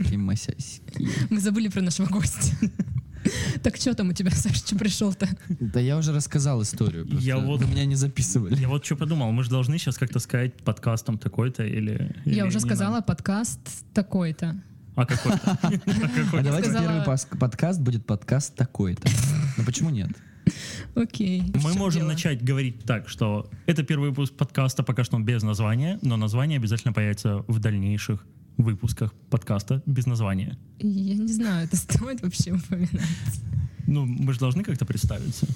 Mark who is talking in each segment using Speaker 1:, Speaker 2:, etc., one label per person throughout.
Speaker 1: масяськи, масяськи.
Speaker 2: Мы забыли про нашего гостя. Так что там у тебя, Саша, что пришел-то?
Speaker 1: Да я уже рассказал историю. просто
Speaker 3: Я вот-
Speaker 1: Вы меня не записывали.
Speaker 3: Я вот что подумал, мы же должны сейчас как-то сказать подкастом такой-то или... или
Speaker 2: Я уже сказала,
Speaker 3: надо?
Speaker 2: подкаст такой-то.
Speaker 3: А какой-то? А
Speaker 1: А давайте первый подкаст будет подкаст такой-то. Ну почему нет?
Speaker 2: Окей.
Speaker 3: Мы можем
Speaker 2: дело?
Speaker 3: начать говорить так, что это первый выпуск подкаста, пока что он без названия, но название обязательно появится в дальнейших выпусках подкаста без названия.
Speaker 2: Я не знаю, это стоит вообще упоминать.
Speaker 3: Ну, мы же должны как-то представиться.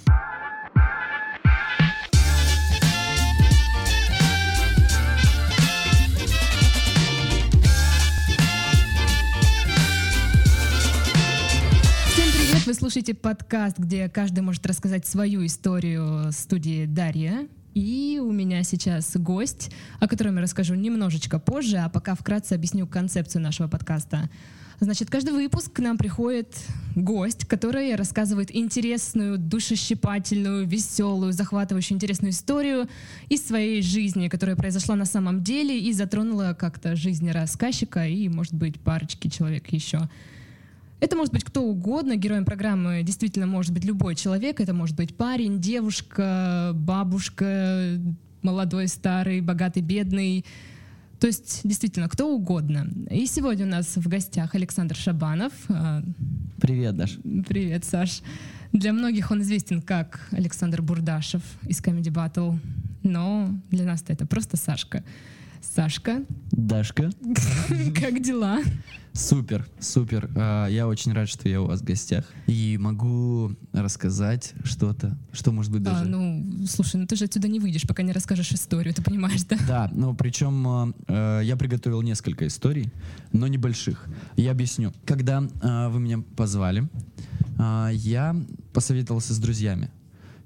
Speaker 2: Всем привет! Вы слушаете подкаст, где каждый может рассказать свою историю студии Дарья. И у меня сейчас гость, о котором я расскажу немножечко позже, а пока вкратце объясню концепцию нашего подкаста. Значит, каждый выпуск к нам приходит гость, который рассказывает интересную, душещипательную, веселую, захватывающую, интересную историю из своей жизни, которая произошла на самом деле и затронула как-то жизнь рассказчика и, может быть, парочки человек еще. Это может быть кто угодно. Героем программы действительно может быть любой человек. Это может быть парень, девушка, бабушка, молодой, старый, богатый, бедный. То есть действительно кто угодно. И сегодня у нас в гостях Александр Шабанов. А,
Speaker 1: Привет, Даш.
Speaker 2: Привет, Саш. Для многих он известен как Александр Бурдашев из Comedy Battle, но для нас это просто Сашка. Сашка,
Speaker 1: Дашка.
Speaker 2: как дела?
Speaker 1: Супер, супер. А, Я очень рад, что я у вас в гостях. И могу рассказать что-то, что может быть
Speaker 2: А,
Speaker 1: даже...
Speaker 2: ну, слушай, ну ты же отсюда не выйдешь, пока не расскажешь историю, ты понимаешь, да?
Speaker 1: Да, ну причем э, я приготовил несколько историй, но небольших. Я объясню. Когда вы меня позвали, я посоветовался с друзьями.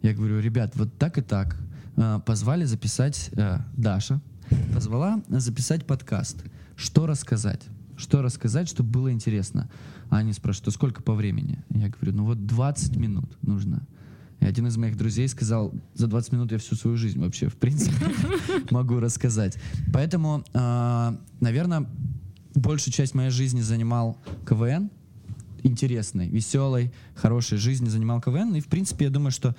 Speaker 1: Я говорю, ребят, вот так и так. Позвали записать э, Даша, позвала записать подкаст. Что рассказать? Что рассказать, чтобы было интересно? А они спрашивают, а сколько по времени? Я говорю, ну вот 20 минут нужно. И один из моих друзей сказал, за 20 минут я всю свою жизнь вообще, в принципе, могу рассказать. Поэтому, наверное, большую часть моей жизни занимал КВН, интересной, веселой, хорошей жизни занимал КВН. И, в принципе, я думаю, что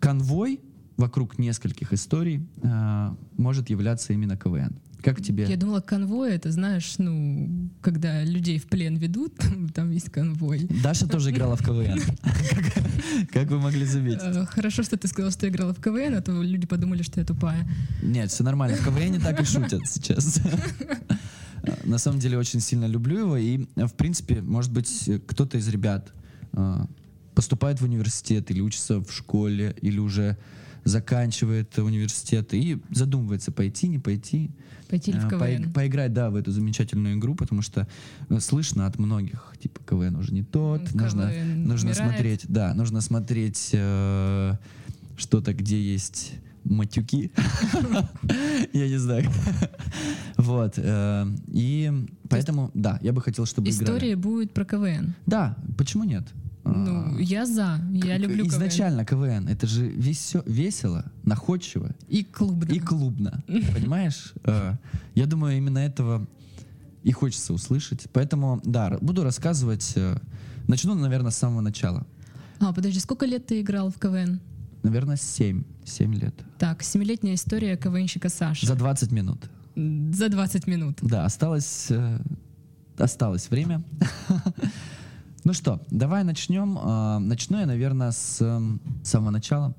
Speaker 1: конвой вокруг нескольких историй э, может являться именно КВН. Как тебе?
Speaker 2: Я думала, конвой это, знаешь, ну, когда людей в плен ведут, там есть конвой.
Speaker 1: Даша тоже играла в КВН. Как- вы могли заметить?
Speaker 2: Э, Хорошо, что ты сказал, что я играла в КВН, а то люди подумали, что я тупая.
Speaker 1: Нет, все нормально. В КВН так и шутят сейчас. На самом деле очень сильно люблю его. И, в принципе, может быть, кто-то из ребят э, поступает в университет или учится в школе, или уже заканчивает университет и задумывается, пойти, не пойти.
Speaker 2: Пойти ли в
Speaker 1: Э, поиг-
Speaker 2: КВН?
Speaker 1: Поиграть, да, в эту замечательную игру, потому что э, слышно от многих, типа, КВН уже не тот, нужно,
Speaker 2: КВН
Speaker 1: нужно
Speaker 2: умирает.
Speaker 1: смотреть, да, нужно смотреть э, что-то, где есть матюки. Я не знаю. Вот. э, И поэтому, да, я бы хотел, чтобы играли.
Speaker 2: История будет про КВН.
Speaker 1: Да, почему нет?
Speaker 2: Ну,
Speaker 1: А,
Speaker 2: я за, я люблю КВН.
Speaker 1: Изначально КВН, это же весё- весело, находчиво
Speaker 2: И клубно.
Speaker 1: и клубно. Понимаешь? Э, Я думаю, именно этого и хочется услышать. Поэтому, да, буду рассказывать. э, Начну, наверное, с самого начала.
Speaker 2: А, подожди, сколько лет ты играл в КВН?
Speaker 1: Наверное, 7. 7 лет.
Speaker 2: Так, семилетняя история КВНщика Саши.
Speaker 1: За 20 минут.
Speaker 2: За 20 минут.
Speaker 1: Да, осталось, э, осталось время. Ну что, давай начнем. А, Начну я, наверное, с самого начала.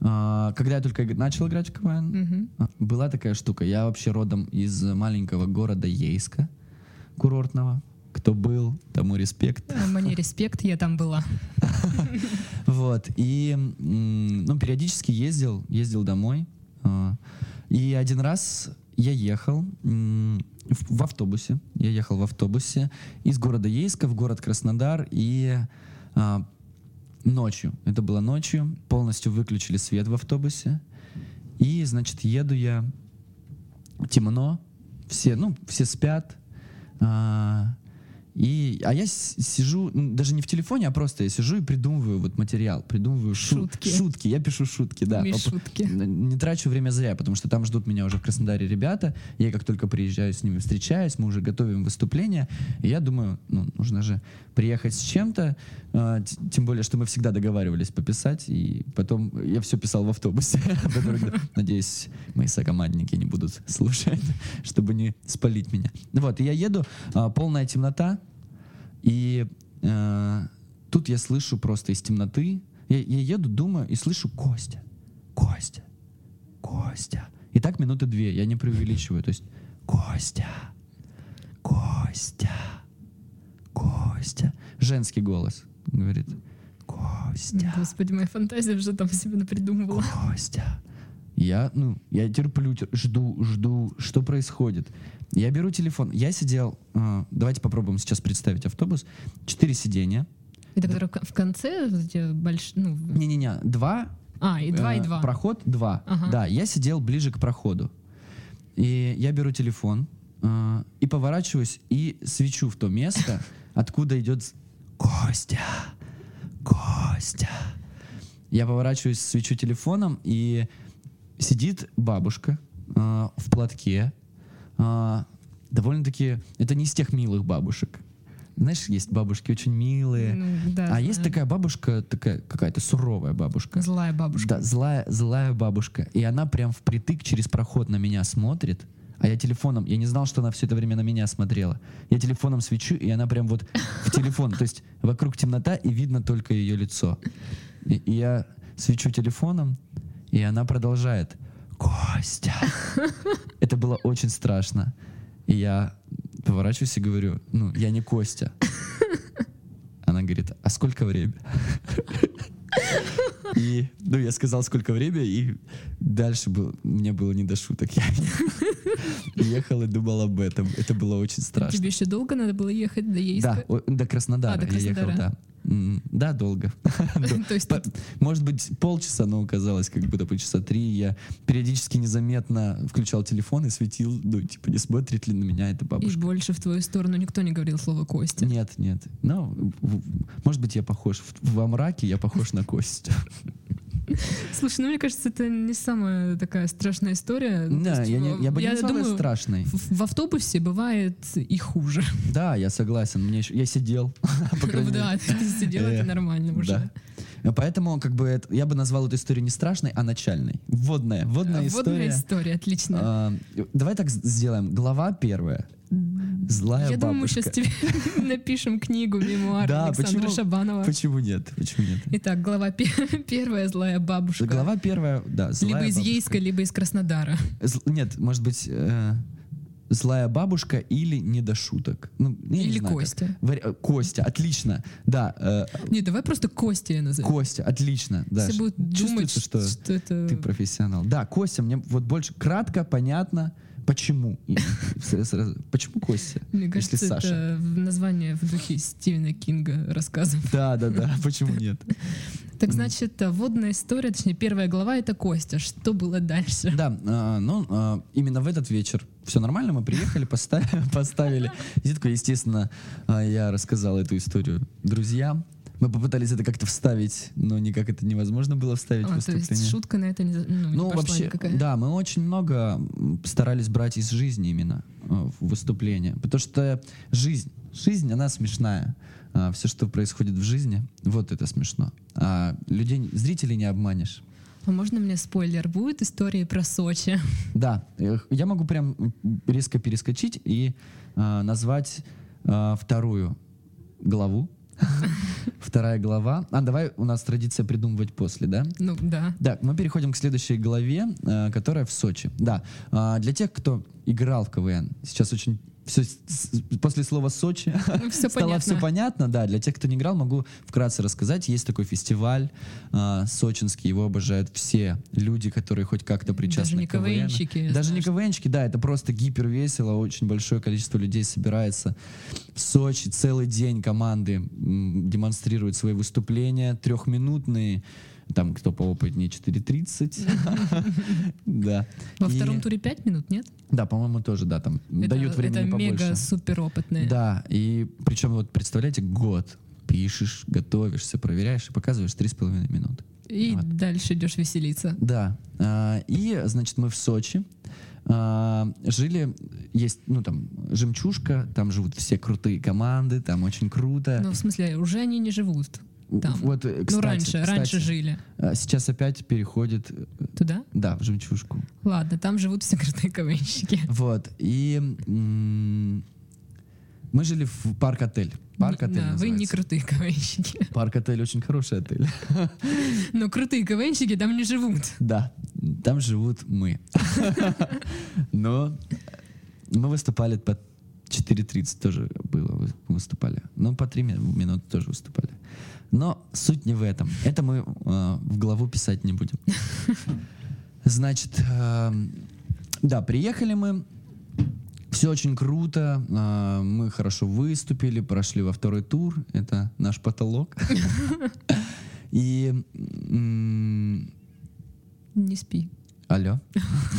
Speaker 1: А, Когда я только начал играть в КВН, а, была такая штука. Я вообще родом из маленького города Ейска, курортного. Кто был, тому респект.
Speaker 2: А, Мне респект, я там была.
Speaker 1: Вот. И ну, периодически ездил, ездил домой. И один раз я ехал в автобусе. Я ехал в автобусе из города Ейска в город Краснодар. И а, ночью, это было ночью, полностью выключили свет в автобусе. И, значит, еду я, темно, все, ну, все спят. а, и а я сижу, даже не в телефоне, а просто я сижу и придумываю вот материал, придумываю шу-
Speaker 2: Шутки.
Speaker 1: шутки. Я пишу шутки, да.
Speaker 2: Шутки.
Speaker 1: Не трачу время зря, потому что там ждут меня уже в Краснодаре ребята. Я как только приезжаю с ними, встречаюсь, мы уже готовим выступление. И я думаю, ну, нужно же приехать с чем-то. т- Тем более, что мы всегда договаривались пописать. И потом я все писал в автобусе. Надеюсь, мои сокомандники не будут слушать, чтобы не спалить меня. Вот, и я еду, а, полная темнота. И э, тут я слышу просто из темноты. Я, я еду, думаю, и слышу Костя. Костя. Костя. И так минуты две, я не преувеличиваю. То есть Костя. Костя. Костя. Женский голос говорит. Костя.
Speaker 2: Господи, моя фантазия уже там себе напридумывала.
Speaker 1: Костя. Я, ну, я терплю, тер- жду, жду, что происходит. Я беру телефон. Я сидел, э, давайте попробуем сейчас представить автобус. Четыре сиденья.
Speaker 2: Это который в конце вот эти больш... ну,
Speaker 1: Не-не-не, два.
Speaker 2: А, и два, и
Speaker 1: э,
Speaker 2: два.
Speaker 1: Проход два.
Speaker 2: Ага.
Speaker 1: Да, я сидел ближе к проходу. И я беру телефон э, и поворачиваюсь и свечу в то место, откуда идет Костя. Костя. Я поворачиваюсь, свечу телефоном, и сидит бабушка э, в платке. Э, довольно-таки... Это не из тех милых бабушек. Знаешь, есть бабушки очень милые.
Speaker 2: Ну, да,
Speaker 1: а есть
Speaker 2: знаю.
Speaker 1: такая бабушка, такая какая-то суровая бабушка.
Speaker 2: Злая бабушка.
Speaker 1: Да, злая, злая бабушка. И она прям впритык через проход на меня смотрит. А я телефоном, я не знал, что она все это время на меня смотрела. Я телефоном свечу, и она прям вот в телефон. То есть вокруг темнота, и видно только ее лицо. И, и я свечу телефоном, и она продолжает. Костя. Это было очень страшно. И я поворачиваюсь и говорю, ну, я не Костя. Она говорит, а сколько время? И, ну, я сказал, сколько время, и дальше был, мне было не до шуток. Я ехал и думал об этом. Это было очень страшно.
Speaker 2: Тебе еще долго надо было ехать до Ейска?
Speaker 1: Да, до Краснодара
Speaker 2: А, до
Speaker 1: я ехал,
Speaker 2: Краснодара.
Speaker 1: да. Да, долго. Может быть, полчаса, но оказалось, как будто по часа три. Я периодически незаметно включал телефон и светил, ну, типа, не смотрит ли на меня эта
Speaker 2: и
Speaker 1: бабушка.
Speaker 2: больше в твою сторону никто не говорил слово Костя.
Speaker 1: Нет, нет. Ну, может быть, я похож. В- Во мраке я похож на Костю.
Speaker 2: Слушай, ну мне кажется, это не самая такая страшная история. То
Speaker 1: Да,
Speaker 2: есть
Speaker 1: я не- я бы не назвал её
Speaker 2: думаю,
Speaker 1: страшной.
Speaker 2: В, в автобусе бывает и хуже.
Speaker 1: Да, я согласен. Мне еще- я сидел.
Speaker 2: Да, ты сидел, это нормально уже.
Speaker 1: Поэтому как бы это- я бы назвал эту историю не страшной, а начальной. Вводная. Вводная
Speaker 2: А, Водная
Speaker 1: история.
Speaker 2: история, отлично.
Speaker 1: А, давай так сделаем. Глава первая. Злая
Speaker 2: Я думаю, мы
Speaker 1: бабушка.
Speaker 2: сейчас тебе напишем книгу, мемуар
Speaker 1: Да,
Speaker 2: Александра
Speaker 1: почему-
Speaker 2: Шабанова.
Speaker 1: Почему нет? Почему нет?
Speaker 2: Итак, глава пе- первая «Злая бабушка».
Speaker 1: Глава первая, да, злая
Speaker 2: либо из
Speaker 1: бабушка.
Speaker 2: Ейска, либо из Краснодара.
Speaker 1: З- Нет, может быть, э, злая бабушка или не до шуток. Ну, я не
Speaker 2: Или
Speaker 1: знаю, как.
Speaker 2: Костя.
Speaker 1: Вари- э, Костя, отлично. Да, э,
Speaker 2: Не, давай просто Костя я назову.
Speaker 1: Костя, отлично. Да,
Speaker 2: Все будут думать,
Speaker 1: чувствуется, что
Speaker 2: что это...
Speaker 1: ты профессионал. Да, Костя, мне вот больше кратко, понятно, почему. Почему Костя?
Speaker 2: Мне
Speaker 1: если
Speaker 2: кажется,
Speaker 1: Саша?
Speaker 2: это название в духе Стивена Кинга рассказов.
Speaker 1: Да, да, да, почему нет?
Speaker 2: Так значит, э, водная история, точнее, первая глава — это Костя. Что было дальше?
Speaker 1: Да, а, ну, а, именно в этот вечер все нормально, мы приехали, поставили, поставили. Зитку, естественно, а, я рассказал эту историю друзьям. Мы попытались это как-то вставить, но никак это невозможно было вставить в
Speaker 2: А, то есть
Speaker 1: выступление.
Speaker 2: шутка на это не, ну, не
Speaker 1: Ну, вообще,
Speaker 2: никакая.
Speaker 1: да, мы очень много старались брать из жизни именно э, в выступление. Потому что жизнь, жизнь, она смешная. все, что происходит в жизни, вот это смешно. А людей, зрителей не обманешь.
Speaker 2: А можно мне спойлер? Будет истории про Сочи?
Speaker 1: Да, я могу прям резко перескочить и а, назвать а, вторую главу. Вторая глава. А, давай у нас традиция придумывать после, да?
Speaker 2: Ну, да.
Speaker 1: Да, мы переходим к следующей главе, э, которая в Сочи. Да, а, для тех, кто играл в КВН, сейчас очень все после слова Сочи
Speaker 2: Ну, все
Speaker 1: стало
Speaker 2: понятно.
Speaker 1: все понятно. Да, для тех, кто не играл, могу вкратце рассказать. Есть такой фестиваль а, сочинский, его обожают все люди, которые хоть как-то причастны
Speaker 2: Даже не
Speaker 1: к КВН.
Speaker 2: КВНщики,
Speaker 1: Даже
Speaker 2: знаю,
Speaker 1: не КВНчики, да, это просто гипер весело, очень большое количество людей собирается в Сочи, целый день команды м, демонстрируют свои выступления, трехминутные, Там кто поопытнее 4.30. Да.
Speaker 2: Во втором туре 5 минут, нет?
Speaker 1: Да, по-моему, тоже, да, там дают
Speaker 2: это,
Speaker 1: времени
Speaker 2: это
Speaker 1: побольше.
Speaker 2: мега супер опытные.
Speaker 1: Да, и причем вот представляете, год пишешь, готовишься, проверяешь и показываешь 3,5 минуты.
Speaker 2: И
Speaker 1: Вот.
Speaker 2: дальше идешь веселиться.
Speaker 1: Да. а, И, значит, мы в Сочи а, жили, есть, ну, там, жемчужка, там живут все крутые команды, там очень круто.
Speaker 2: Ну, в смысле, уже они не живут там.
Speaker 1: Вот, э,
Speaker 2: ну,
Speaker 1: кстати,
Speaker 2: раньше, раньше
Speaker 1: кстати,
Speaker 2: жили.
Speaker 1: а, Сейчас опять переходит, э,
Speaker 2: Туда?
Speaker 1: да, в жемчужку.
Speaker 2: Ладно, там живут все крутые КВНщики.
Speaker 1: Вот. И м, мы жили в парк-отель. Парк-отель
Speaker 2: Да, вы не
Speaker 1: называется.
Speaker 2: крутые КВНщики.
Speaker 1: Парк-отель очень хороший отель.
Speaker 2: Но крутые КВНщики там не живут.
Speaker 1: Да, там живут мы. Но мы выступали по 4.30 тоже было, вы- выступали. Но по 3 ми- минуты тоже выступали. Но суть не в этом. Это мы э, в главу писать не будем. Значит, эм, да, приехали мы. Все очень круто. э, Мы хорошо выступили, прошли во второй тур. Это наш потолок. И
Speaker 2: Не спи.
Speaker 1: Алло,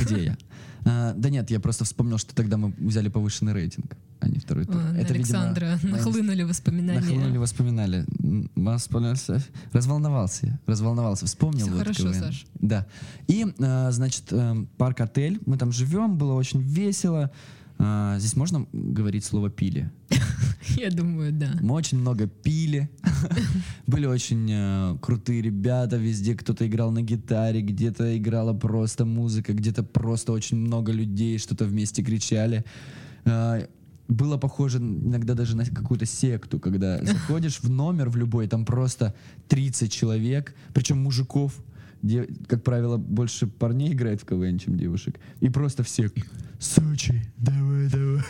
Speaker 1: где я? А, да нет, я просто вспомнил, что тогда мы взяли повышенный рейтинг, а не второй тур.
Speaker 2: А, на
Speaker 1: Это, видимо,
Speaker 2: Александра
Speaker 1: на-
Speaker 2: нахлынули воспоминания.
Speaker 1: Нахлынули воспоминали. М, Воспоминался. Разволновался я. Разволновался. Вспомнил.
Speaker 2: Всё
Speaker 1: вот
Speaker 2: хорошо. Саш.
Speaker 1: Да. И, а, значит, эм, парк-отель. Мы там живем, было очень весело. А, Здесь можно говорить слово «пили»?
Speaker 2: Я думаю, да.
Speaker 1: Мы очень много пили. Были очень э, крутые ребята везде. Кто-то играл на гитаре, где-то играла просто музыка, где-то просто очень много людей что-то вместе кричали. Э, было похоже иногда даже на какую-то секту, когда заходишь в номер в любой, там просто 30 человек, причем мужиков, де- как правило, больше парней играет в КВН, чем девушек. И просто все Сочи, давай, давай.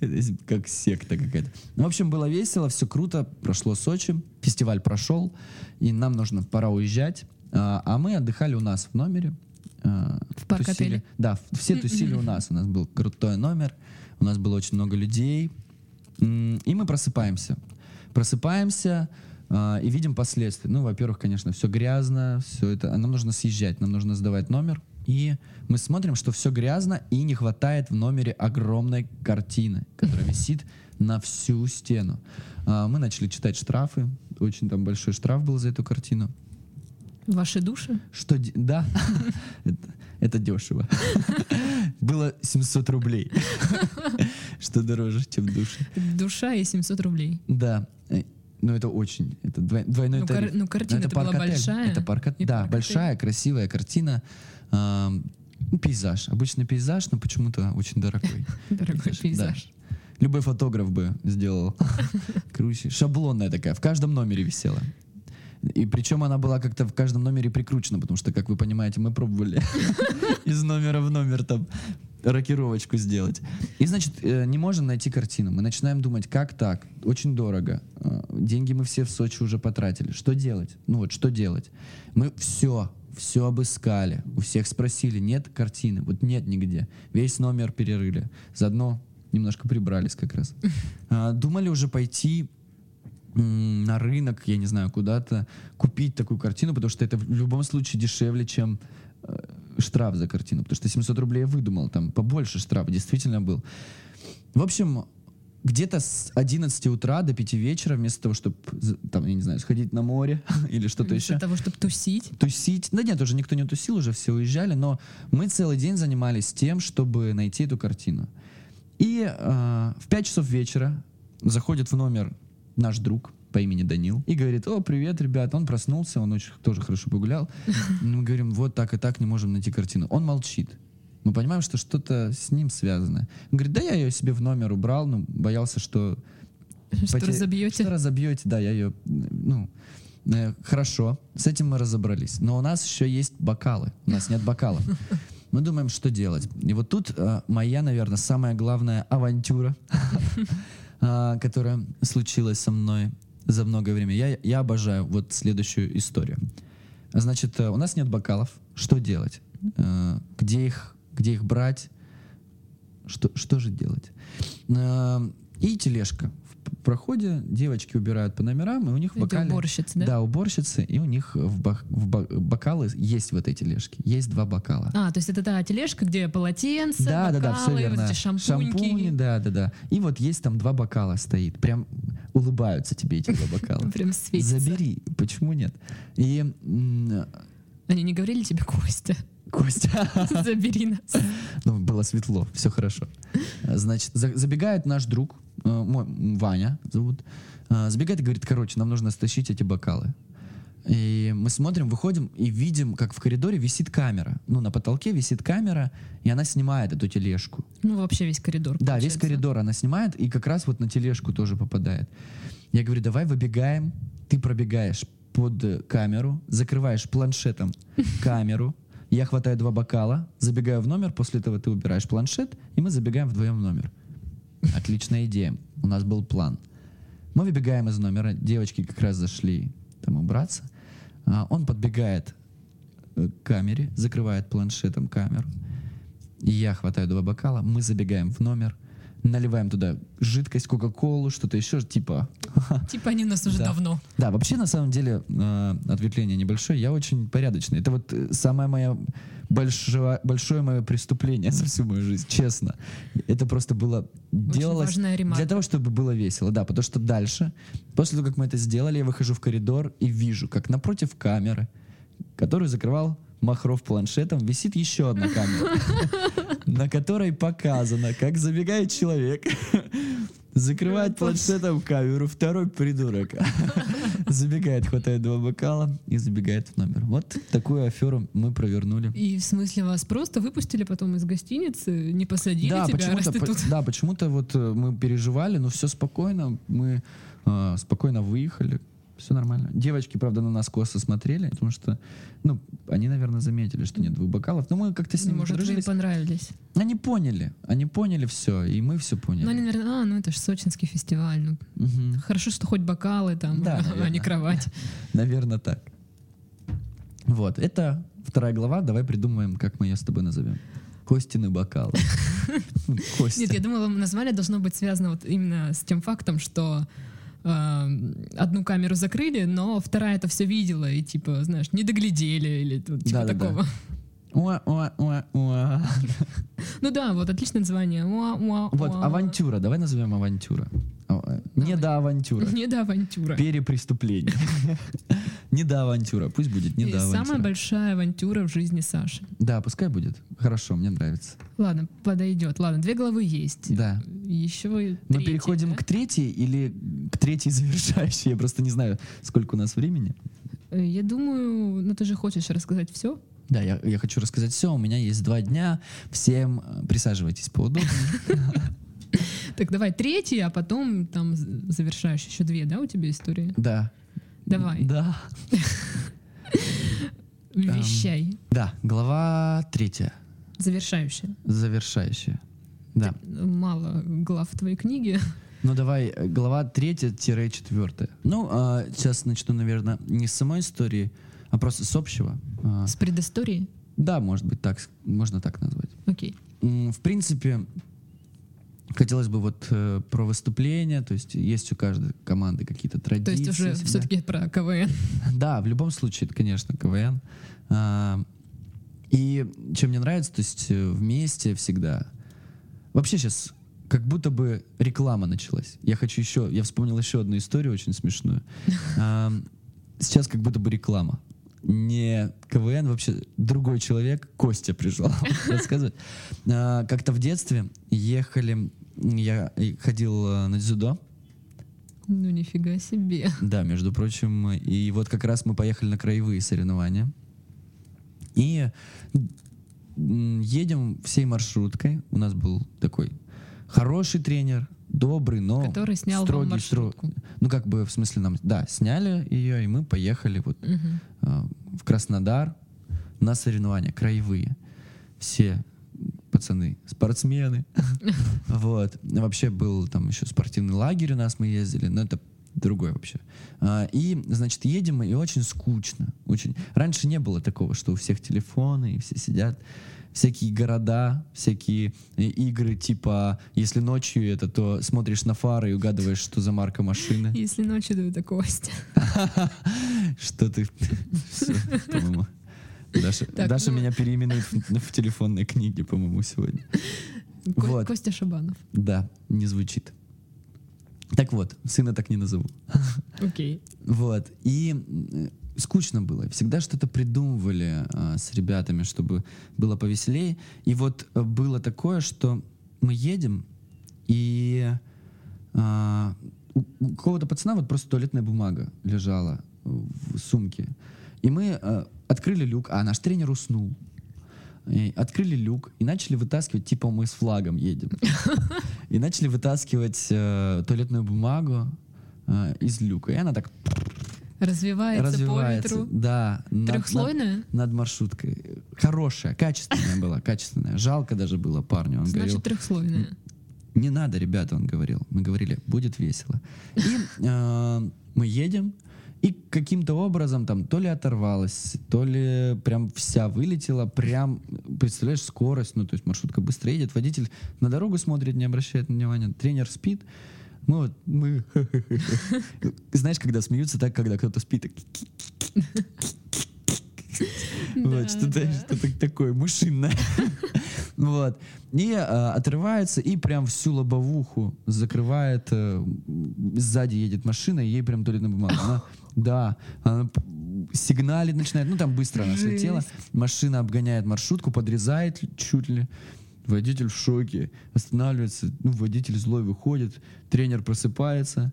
Speaker 1: Это как секта какая-то. Ну, в общем, было весело, все круто, прошло Сочи, фестиваль прошел, и нам нужно, пора уезжать. А, а мы отдыхали у нас в номере. а,
Speaker 2: В парк-отеле?
Speaker 1: тусили. Да, все тусили у нас. У нас был крутой номер, у нас было очень много людей. И мы просыпаемся. Просыпаемся а, и видим последствия. Ну, во-первых, конечно, все грязно, все это. Нам нужно съезжать, нам нужно сдавать номер. И мы смотрим, что все грязно, и не хватает в номере огромной картины, которая висит на всю стену. А, Мы начали читать штрафы. Очень там большой штраф был за эту картину.
Speaker 2: Ваши души?
Speaker 1: Что, да, это, это дешево. Было 700 рублей, что дороже, чем души.
Speaker 2: Душа и 700 рублей.
Speaker 1: Да, э, ну это очень, это двой- двойной
Speaker 2: Ну, кар-
Speaker 1: тариф.
Speaker 2: ну,
Speaker 1: Но
Speaker 2: картина
Speaker 1: это
Speaker 2: была большая.
Speaker 1: Это парк
Speaker 2: И
Speaker 1: да,
Speaker 2: парк-отель.
Speaker 1: большая, красивая картина. ну, пейзаж, обычный пейзаж, но почему-то очень дорогой.
Speaker 2: Дорогой пейзаж.
Speaker 1: Любой фотограф бы сделал. Круче. Шаблонная такая, в каждом номере висела. И причем она была как-то в каждом номере прикручена, потому что, как вы понимаете, мы пробовали из номера в номер там рокировочку сделать. И, значит, э, не можем найти картину. Мы начинаем думать, как так? Очень дорого. Э, Деньги мы все в Сочи уже потратили. Что делать? Ну вот, что делать? Мы все, все обыскали. У всех спросили, нет картины? Вот нет нигде. Весь номер перерыли. Заодно немножко прибрались как раз. А, Думали уже пойти на рынок, я не знаю, куда-то купить такую картину, потому что это в любом случае дешевле, чем штраф за картину. Потому что 700 рублей я выдумал, там побольше штраф действительно был. В общем, где-то с 11 утра до 5 вечера, вместо того, чтобы, там, я не знаю, сходить на море или что-то
Speaker 2: Вместо
Speaker 1: еще,
Speaker 2: того, чтобы тусить.
Speaker 1: тусить. Да нет, уже никто не тусил, уже все уезжали, но мы целый день занимались тем, чтобы найти эту картину. И э, в 5 часов вечера заходит в номер наш друг по имени Данил и говорит, о, привет, ребят, он проснулся, он очень тоже хорошо погулял. Мы говорим, вот так и так не можем найти картину. Он молчит. Мы понимаем, что что-то с ним связано. Он говорит, да я ее себе в номер убрал, но боялся, что
Speaker 2: Что
Speaker 1: Поте-
Speaker 2: разобьете.
Speaker 1: Что разобьете, да, я ее, ну, э, хорошо, с этим мы разобрались. Но у нас еще есть бокалы, у нас нет бокалов. Мы думаем, что делать. И вот тут э, моя, наверное, самая главная авантюра, а, которая случилась со мной за многое время. Я, я обожаю вот следующую историю. Значит, э, у нас нет бокалов. Что делать? Э, Где их, где их брать? Что, что же делать? Э, И тележка. В проходе девочки убирают по номерам, и у них в
Speaker 2: Это
Speaker 1: бокале...
Speaker 2: уборщицы, да?
Speaker 1: Да, уборщицы, и у них в, бак- в ба- бокалы есть в этой тележке. Есть два бокала.
Speaker 2: А, то есть это та тележка, где полотенца,
Speaker 1: да, да, да, все
Speaker 2: бокалы,
Speaker 1: верно.
Speaker 2: вот эти шампуньки.
Speaker 1: Шампуни, да, да, да. И вот есть там два бокала стоит. Прям улыбаются тебе эти два бокала.
Speaker 2: Прям светится.
Speaker 1: Забери, почему нет? И
Speaker 2: Они не говорили тебе, Костя,
Speaker 1: Костя,
Speaker 2: забери нас.
Speaker 1: ну, было светло, все хорошо. Значит, за- забегает наш друг, мой м, Ваня зовут, э, забегает и говорит, короче, нам нужно стащить эти бокалы. И мы смотрим, выходим и видим, как в коридоре висит камера. Ну, на потолке висит камера, и она снимает эту тележку.
Speaker 2: Ну, вообще весь коридор.
Speaker 1: Да, весь коридор она снимает, и как раз вот на тележку тоже попадает. Я говорю, давай выбегаем, ты пробегаешь под э, камеру, закрываешь планшетом камеру, я хватаю два бокала, забегаю в номер, после этого ты убираешь планшет, и мы забегаем вдвоем в номер. Отличная идея. У нас был план. Мы выбегаем из номера, девочки как раз зашли там убраться. А, он подбегает э, к камере, закрывает планшетом камеру. Я хватаю два бокала, мы забегаем в номер, наливаем туда жидкость, кока-колу, что-то еще, типа...
Speaker 2: Типа они у нас уже
Speaker 1: Да.
Speaker 2: давно.
Speaker 1: Да, вообще, на самом деле, э, ответвление небольшое, я очень порядочный. Это вот э, самое мое большое, большое мое преступление за всю мою жизнь, честно. Это просто было... делалось для того, чтобы было весело, да, потому что дальше, после того, как мы это сделали, я выхожу в коридор и вижу, как напротив камеры, которую закрывал Махров планшетом, висит еще одна камера, на которой показано, как забегает человек, закрывает планшетом камеру, второй придурок. Забегает, хватает два бокала и забегает в номер. Вот такую аферу мы провернули.
Speaker 2: И в смысле вас просто выпустили потом из гостиницы, не посадили
Speaker 1: Да,
Speaker 2: тебя, раз
Speaker 1: почему-то, по-
Speaker 2: тут.
Speaker 1: да, почему-то вот э, мы переживали, но все спокойно, мы э, спокойно выехали, все нормально. Девочки, правда, на нас косо смотрели, потому что, ну, они, наверное, заметили, что нет двух бокалов, но мы как-то с
Speaker 2: Ну,
Speaker 1: ними
Speaker 2: Может, вы им
Speaker 1: подружились.
Speaker 2: понравились.
Speaker 1: Они поняли, они поняли все, и мы все поняли.
Speaker 2: Ну, они, наверное, а, ну это же сочинский фестиваль. Ну,
Speaker 1: Мгм.
Speaker 2: хорошо, что хоть бокалы там,
Speaker 1: Да,
Speaker 2: а не кровать.
Speaker 1: Наверное, так. Вот, это вторая глава, давай придумаем, как мы ее с тобой назовем. Костины бокалы. Костя.
Speaker 2: Нет, я думала, название должно быть связано вот именно с тем фактом, что э, одну камеру закрыли, но вторая это все видела и типа, знаешь, не доглядели или типа
Speaker 1: Да-да-да.
Speaker 2: такого.
Speaker 1: Уа, уа, уа, уа.
Speaker 2: Ну да, вот отличное название. Уа, уа,
Speaker 1: Вот,
Speaker 2: уа.
Speaker 1: авантюра. Давай назовем авантюра. Э, Не до авантюра.
Speaker 2: Не до авантюра.
Speaker 1: Перепреступление. Не до авантюра. Пусть будет не до
Speaker 2: самая
Speaker 1: авантюра.
Speaker 2: большая авантюра в жизни Саши.
Speaker 1: Да, пускай будет. Хорошо, мне нравится.
Speaker 2: Ладно, подойдет. Ладно, две главы есть.
Speaker 1: Да.
Speaker 2: Еще и
Speaker 1: Мы
Speaker 2: третья,
Speaker 1: переходим
Speaker 2: да?
Speaker 1: к третьей или к третьей завершающей? Я просто не знаю, сколько у нас времени.
Speaker 2: Э, Я думаю, ну ты же хочешь рассказать все?
Speaker 1: Да, я, я хочу рассказать все. У меня есть два дня. Всем э, присаживайтесь поудобнее.
Speaker 2: Так давай третья, а потом там завершаешь еще две, да, у тебя истории?
Speaker 1: Да.
Speaker 2: Давай,
Speaker 1: Да.
Speaker 2: вещай.
Speaker 1: Да, глава третья,
Speaker 2: Завершающая.
Speaker 1: завершающая. Да.
Speaker 2: Мало глав в твоей книге.
Speaker 1: Ну давай, э, глава третья-четвертая. Ну, а, сейчас начну, наверное, не с самой истории, а просто с общего. А,
Speaker 2: С предысторией?
Speaker 1: да, может быть, так, можно так назвать.
Speaker 2: Окей.
Speaker 1: В принципе, хотелось бы вот э, про выступления, то есть есть у каждой команды какие-то
Speaker 2: То
Speaker 1: традиции.
Speaker 2: есть уже
Speaker 1: всегда.
Speaker 2: все-таки про КВН.
Speaker 1: Да, в любом случае, это, конечно, КВН. А, И чем мне нравится, то есть э, вместе всегда. Вообще сейчас как будто бы реклама началась. Я хочу еще, я вспомнил еще одну историю очень смешную. А, Сейчас как будто бы реклама. Не КВН, вообще другой человек, Костя пришел рассказывать. А, Как-то в детстве ехали, я ходил э, на дзюдо,
Speaker 2: Ну нифига себе.
Speaker 1: да, между прочим, и вот как раз мы поехали на краевые соревнования. И едем всей маршруткой. У нас был такой хороший тренер, добрый, но
Speaker 2: Который снял вам
Speaker 1: строгий,
Speaker 2: маршрутку.
Speaker 1: строг- Ну, как бы, в смысле, нам, да, сняли ее, и мы поехали вот
Speaker 2: Мгм.
Speaker 1: а, в Краснодар на соревнования краевые. Все пацаны спортсмены. Вот. Вообще был там еще спортивный лагерь у нас, мы ездили, но это другой вообще. А, И, значит, едем мы, и очень скучно. Очень. Раньше не было такого, что у всех телефоны, и все сидят. Всякие города, всякие э, игры, типа, если ночью это, то смотришь на фары и угадываешь, что за марка машины.
Speaker 2: Если ночью, то это Костя.
Speaker 1: Что ты... По-моему. Даша,
Speaker 2: Так,
Speaker 1: Даша
Speaker 2: ну-
Speaker 1: меня переименует в, в телефонной книге, по-моему, сегодня.
Speaker 2: Ко-
Speaker 1: Вот.
Speaker 2: Костя Шабанов.
Speaker 1: Да, не звучит. Так вот, сына так не назову.
Speaker 2: Окей.
Speaker 1: Вот. И м, скучно было. Всегда что-то придумывали а, с ребятами, чтобы было повеселее. И вот а, было такое, что мы едем, и а, у, у какого-то пацана вот просто туалетная бумага лежала в сумке. И мы а, открыли люк, а наш тренер уснул. И открыли люк и начали вытаскивать, типа мы с флагом едем. И начали вытаскивать э, туалетную бумагу э, из люка. И она так
Speaker 2: Развивается,
Speaker 1: развивается.
Speaker 2: по ветру.
Speaker 1: Да.
Speaker 2: Трехслойная?
Speaker 1: Над, над маршруткой. Хорошая, качественная была, качественная. Жалко даже было парню. Он говорил,
Speaker 2: Значит, трехслойная.
Speaker 1: не надо, ребята, он говорил. Мы говорили, будет весело. И э, мы едем, и каким-то образом там то ли оторвалась, то ли прям вся вылетела, прям, представляешь, скорость, ну, то есть маршрутка быстро едет, водитель на дорогу смотрит, не обращает внимания, тренер спит, мы вот, мы, знаешь, когда смеются так, когда кто-то спит, вот, что-то, что-то такое мышинное. Вот. И а, отрывается, и прям всю лобовуху закрывает. э, сзади едет машина, и ей прям туалетная бумага. Она, да, она сигналит, начинает. Ну, там быстро она слетела. Машина обгоняет маршрутку, подрезает чуть ли. Водитель в шоке. Останавливается. Ну, водитель злой выходит. Тренер просыпается.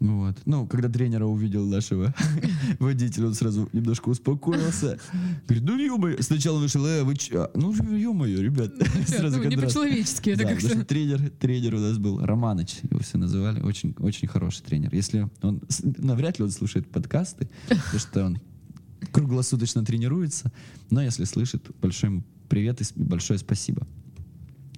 Speaker 1: Вот. Ну, когда тренера увидел нашего водителя, он сразу немножко успокоился. Говорит, ну ё Сначала вышел, э, вы? А, Ну, ё-моё, ребят. Сразу
Speaker 2: Ну, не по-человечески, это
Speaker 1: Да,
Speaker 2: как-то...
Speaker 1: тренер, тренер у нас был Романыч, его все называли, очень, очень хороший тренер. Если он, навряд ли он слушает подкасты, потому что он круглосуточно тренируется, но если слышит, большой ему привет и большое спасибо.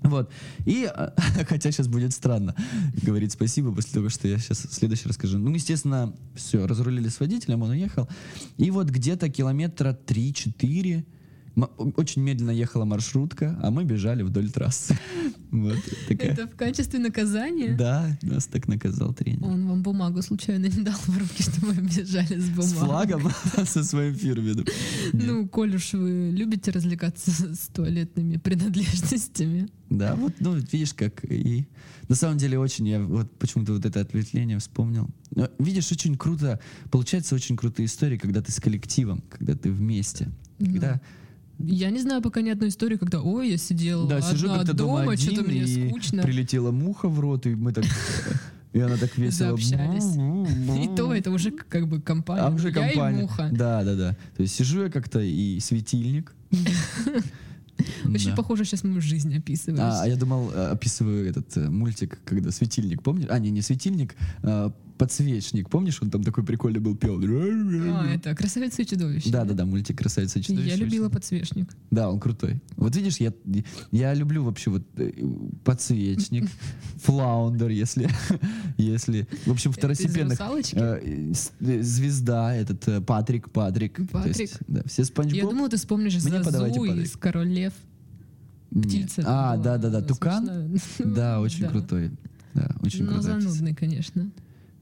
Speaker 1: Вот. И, хотя сейчас будет странно говорить спасибо после того, что я сейчас следующее расскажу. Ну, естественно, все, разрулили с водителем, он уехал. И вот где-то километра 3-4 м- очень медленно ехала маршрутка, а мы бежали вдоль трассы. Вот такая.
Speaker 2: Это в качестве наказания?
Speaker 1: Да, нас так наказал тренер.
Speaker 2: Он вам бумагу случайно не дал в руки, что мы бежали с бумагой.
Speaker 1: С флагом, со своим фирменным.
Speaker 2: Ну, коль уж вы любите развлекаться с туалетными принадлежностями.
Speaker 1: Да, вот, ну, видишь, как и... На самом деле очень, я вот почему-то вот это ответвление вспомнил. Но, видишь, очень круто, получается очень крутые истории, когда ты с коллективом, когда ты вместе.
Speaker 2: Ну,
Speaker 1: Когда,
Speaker 2: Я не знаю пока ни одной истории, когда, ой, я сидела
Speaker 1: да, сижу
Speaker 2: одна
Speaker 1: как-то дома
Speaker 2: дома, что-то мне скучно.
Speaker 1: прилетела муха в рот, и мы так... И она так весело...
Speaker 2: Заобщались. И то это уже как бы компания.
Speaker 1: А уже
Speaker 2: Я и
Speaker 1: компания.
Speaker 2: муха.
Speaker 1: Да, да, да. То есть сижу я как-то и светильник.
Speaker 2: Очень
Speaker 1: Да.
Speaker 2: похоже, сейчас мою жизнь описываешь.
Speaker 1: А, а я думал, э, описываю этот э, мультик, когда светильник, помнишь? А, не, не светильник, а, подсвечник. Помнишь, он там такой прикольный был, пел.
Speaker 2: А, это «Красавица и чудовище».
Speaker 1: Да, да, да, мультик «Красавица и чудовище».
Speaker 2: Я любила подсвечник.
Speaker 1: Да, он крутой. Вот видишь, я, я люблю вообще вот э, подсвечник, флаундер, если, если, в общем,
Speaker 2: из
Speaker 1: второстепенных. Э, э, звезда, этот э, Патрик, Патрик.
Speaker 2: Патрик.
Speaker 1: есть, да, все Спанч
Speaker 2: Я думала, ты вспомнишь Зазу из «Король лев». Птица.
Speaker 1: А,
Speaker 2: была
Speaker 1: да, да, да,
Speaker 2: она
Speaker 1: Тукан. Да, очень крутой. Да, очень
Speaker 2: Но
Speaker 1: крутой.
Speaker 2: занудный, конечно.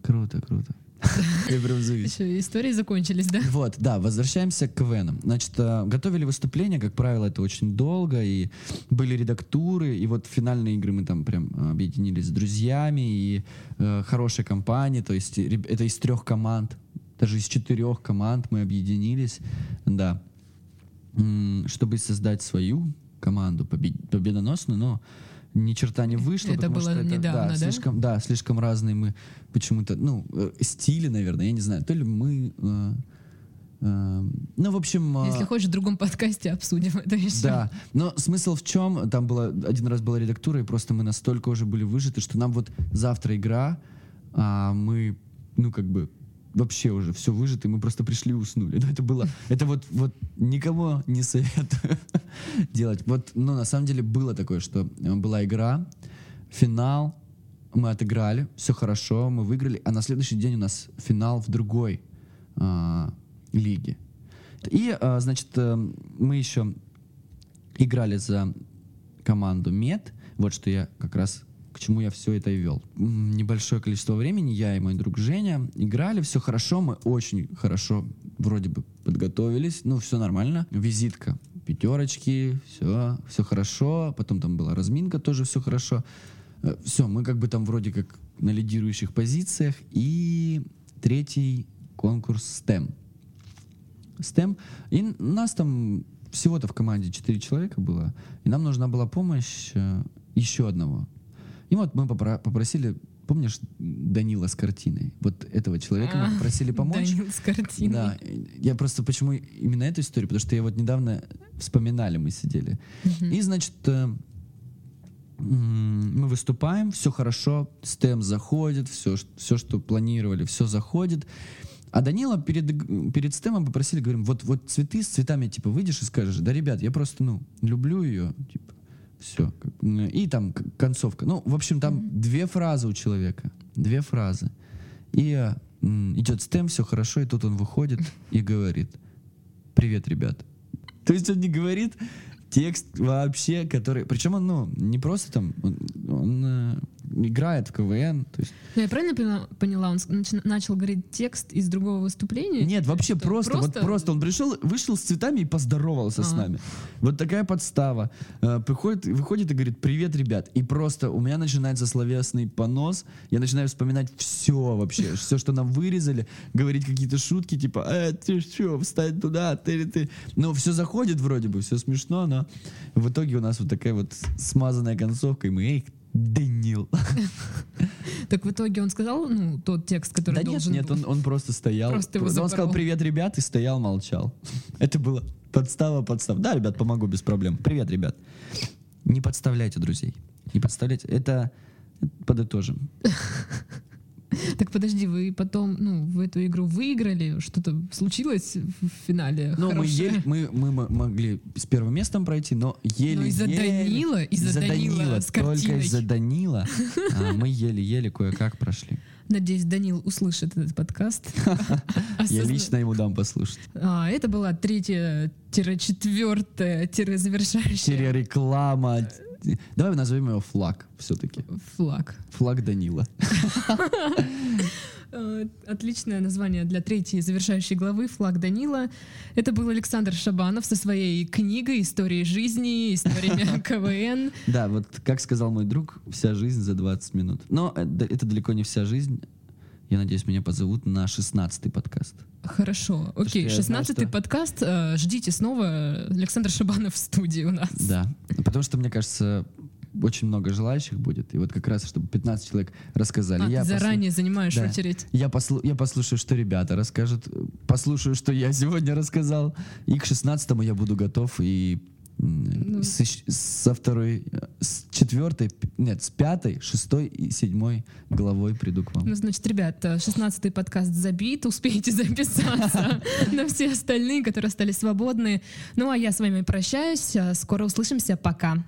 Speaker 1: Круто, круто. Я прям завис.
Speaker 2: Еще истории закончились, да?
Speaker 1: Вот, да, возвращаемся к КВН. Значит, э, готовили выступление, как правило, это очень долго, и были редактуры, и вот финальные игры мы там прям объединились с друзьями, и э, хорошей компанией, то есть это из трех команд, даже из четырех команд мы объединились, да, чтобы создать свою команду побед- победоносную, но ни черта не вышло.
Speaker 2: Это
Speaker 1: потому
Speaker 2: было
Speaker 1: что
Speaker 2: недавно, да?
Speaker 1: Слишком, да, слишком разные мы почему-то, ну, э, стили, наверное, я не знаю, то ли мы... э, э, ну, в общем... э,
Speaker 2: Если хочешь, в другом подкасте обсудим это еще.
Speaker 1: да, но смысл в чем? Там была один раз была редактура, и просто мы настолько уже были выжаты, что нам вот завтра игра, а мы, ну как бы вообще уже все выжаты, мы просто пришли и уснули. Ну, это было, это вот, вот никому не советую делать. Вот, ну на самом деле было такое, что э, была игра, финал, мы отыграли, все хорошо, мы выиграли, а на следующий день у нас финал в другой а, лиге. И, а, значит, э, мы еще играли за команду Мед. Вот что я как раз чему я все это и вел. Небольшое количество времени я и мой друг Женя играли, все хорошо, мы очень хорошо вроде бы подготовились, ну все нормально. Визитка, пятерочки, все, все хорошо. Потом там была разминка, тоже все хорошо. Все, мы как бы там вроде как на лидирующих позициях. И третий конкурс STEM. STEM. И нас там всего-то в команде 4 человека было. И нам нужна была помощь э, еще одного. И вот мы попро- попросили, помнишь, Данила с картиной? Вот этого человека мы
Speaker 2: А,
Speaker 1: попросили помочь.
Speaker 2: Данил с картиной.
Speaker 1: Да, я просто почему именно эту историю, потому что я вот недавно вспоминали, мы сидели.
Speaker 2: Мгм.
Speaker 1: И, значит, э, мы выступаем, все хорошо, стем заходит, все, все, что планировали, все заходит. А Данила перед, перед стемом попросили, говорим, вот, вот цветы с цветами, типа, выйдешь и скажешь, да, ребят, я просто, ну, люблю ее, типа, все. И там концовка. Ну, в общем, там две фразы у человека, две фразы. И идет стем, все хорошо, и тут он выходит и говорит, привет, ребят. То есть он не говорит текст вообще, который... Причем он, ну, не просто там... Он, он, э, играет в КВН. То есть...
Speaker 2: Ну, я правильно поняла, он с- нач- начал говорить текст из другого выступления?
Speaker 1: Нет, вообще
Speaker 2: Что,
Speaker 1: просто, вот
Speaker 2: просто?
Speaker 1: просто он пришел, вышел с цветами и поздоровался с
Speaker 2: А.
Speaker 1: нами. Вот такая подстава. Э, приходит, выходит и говорит, привет, ребят. И просто у меня начинается словесный понос. Я начинаю вспоминать все вообще, все, что нам вырезали, говорить какие-то шутки, типа, э, ты что, встань туда, ты, ты. Ну, все заходит вроде бы, все смешно, но в итоге у нас вот такая вот смазанная концовка, и мы, эй, Данил.
Speaker 2: Так в итоге он сказал, ну, тот текст, который
Speaker 1: Да нет,
Speaker 2: должен
Speaker 1: нет,
Speaker 2: был.
Speaker 1: он, он просто стоял.
Speaker 2: Просто его
Speaker 1: он сказал привет, ребят, и стоял, молчал. Это было подстава, подстава. Да, ребят, помогу без проблем. Привет, ребят. Не подставляйте друзей. Не подставляйте. Это подытожим.
Speaker 2: Так подожди, вы потом, ну, в эту игру выиграли? Что-то случилось в финале?
Speaker 1: Ну, мы, еле, мы, мы могли с первым местом пройти, но еле
Speaker 2: Но из-за Данила, из-за Данила с
Speaker 1: только из-за Данила а, мы еле-еле кое-как прошли.
Speaker 2: Надеюсь, Данил услышит этот подкаст.
Speaker 1: Я лично ему дам послушать.
Speaker 2: А, это была третья-четвертая-завершающая
Speaker 1: Серия-реклама. Давай назовем его флаг все-таки.
Speaker 2: флаг.
Speaker 1: Флаг Данила.
Speaker 2: Э, Отличное название для третьей завершающей главы «Флаг Данила». Это был Александр Шабанов со своей книгой «Истории жизни», «Историями КВН».
Speaker 1: Да, вот как сказал мой друг, вся жизнь за 20 минут. Но э, это далеко не вся жизнь. Я надеюсь, меня позовут на 16-й подкаст.
Speaker 2: Хорошо, окей, 16-й
Speaker 1: что-
Speaker 2: подкаст. э, Ждите снова Александр Шабанов в студии у нас.
Speaker 1: Да. Потому что, мне кажется, очень много желающих будет. И вот как раз, чтобы 15 человек рассказали.
Speaker 2: А,
Speaker 1: я
Speaker 2: ты
Speaker 1: послу-
Speaker 2: заранее занимаешь
Speaker 1: Да.
Speaker 2: очередь.
Speaker 1: Я, послу- я послушаю, что ребята расскажут, послушаю, что я сегодня рассказал, и к 16-му я буду готов, и
Speaker 2: Ну.
Speaker 1: с ещ- со второй, с четвертой, нет, с пятой, шестой и седьмой главой приду к вам.
Speaker 2: Ну, значит, ребят, 16-й подкаст забит, успейте записаться на все остальные, которые остались свободны. Ну, а я с вами прощаюсь. Скоро услышимся. Пока.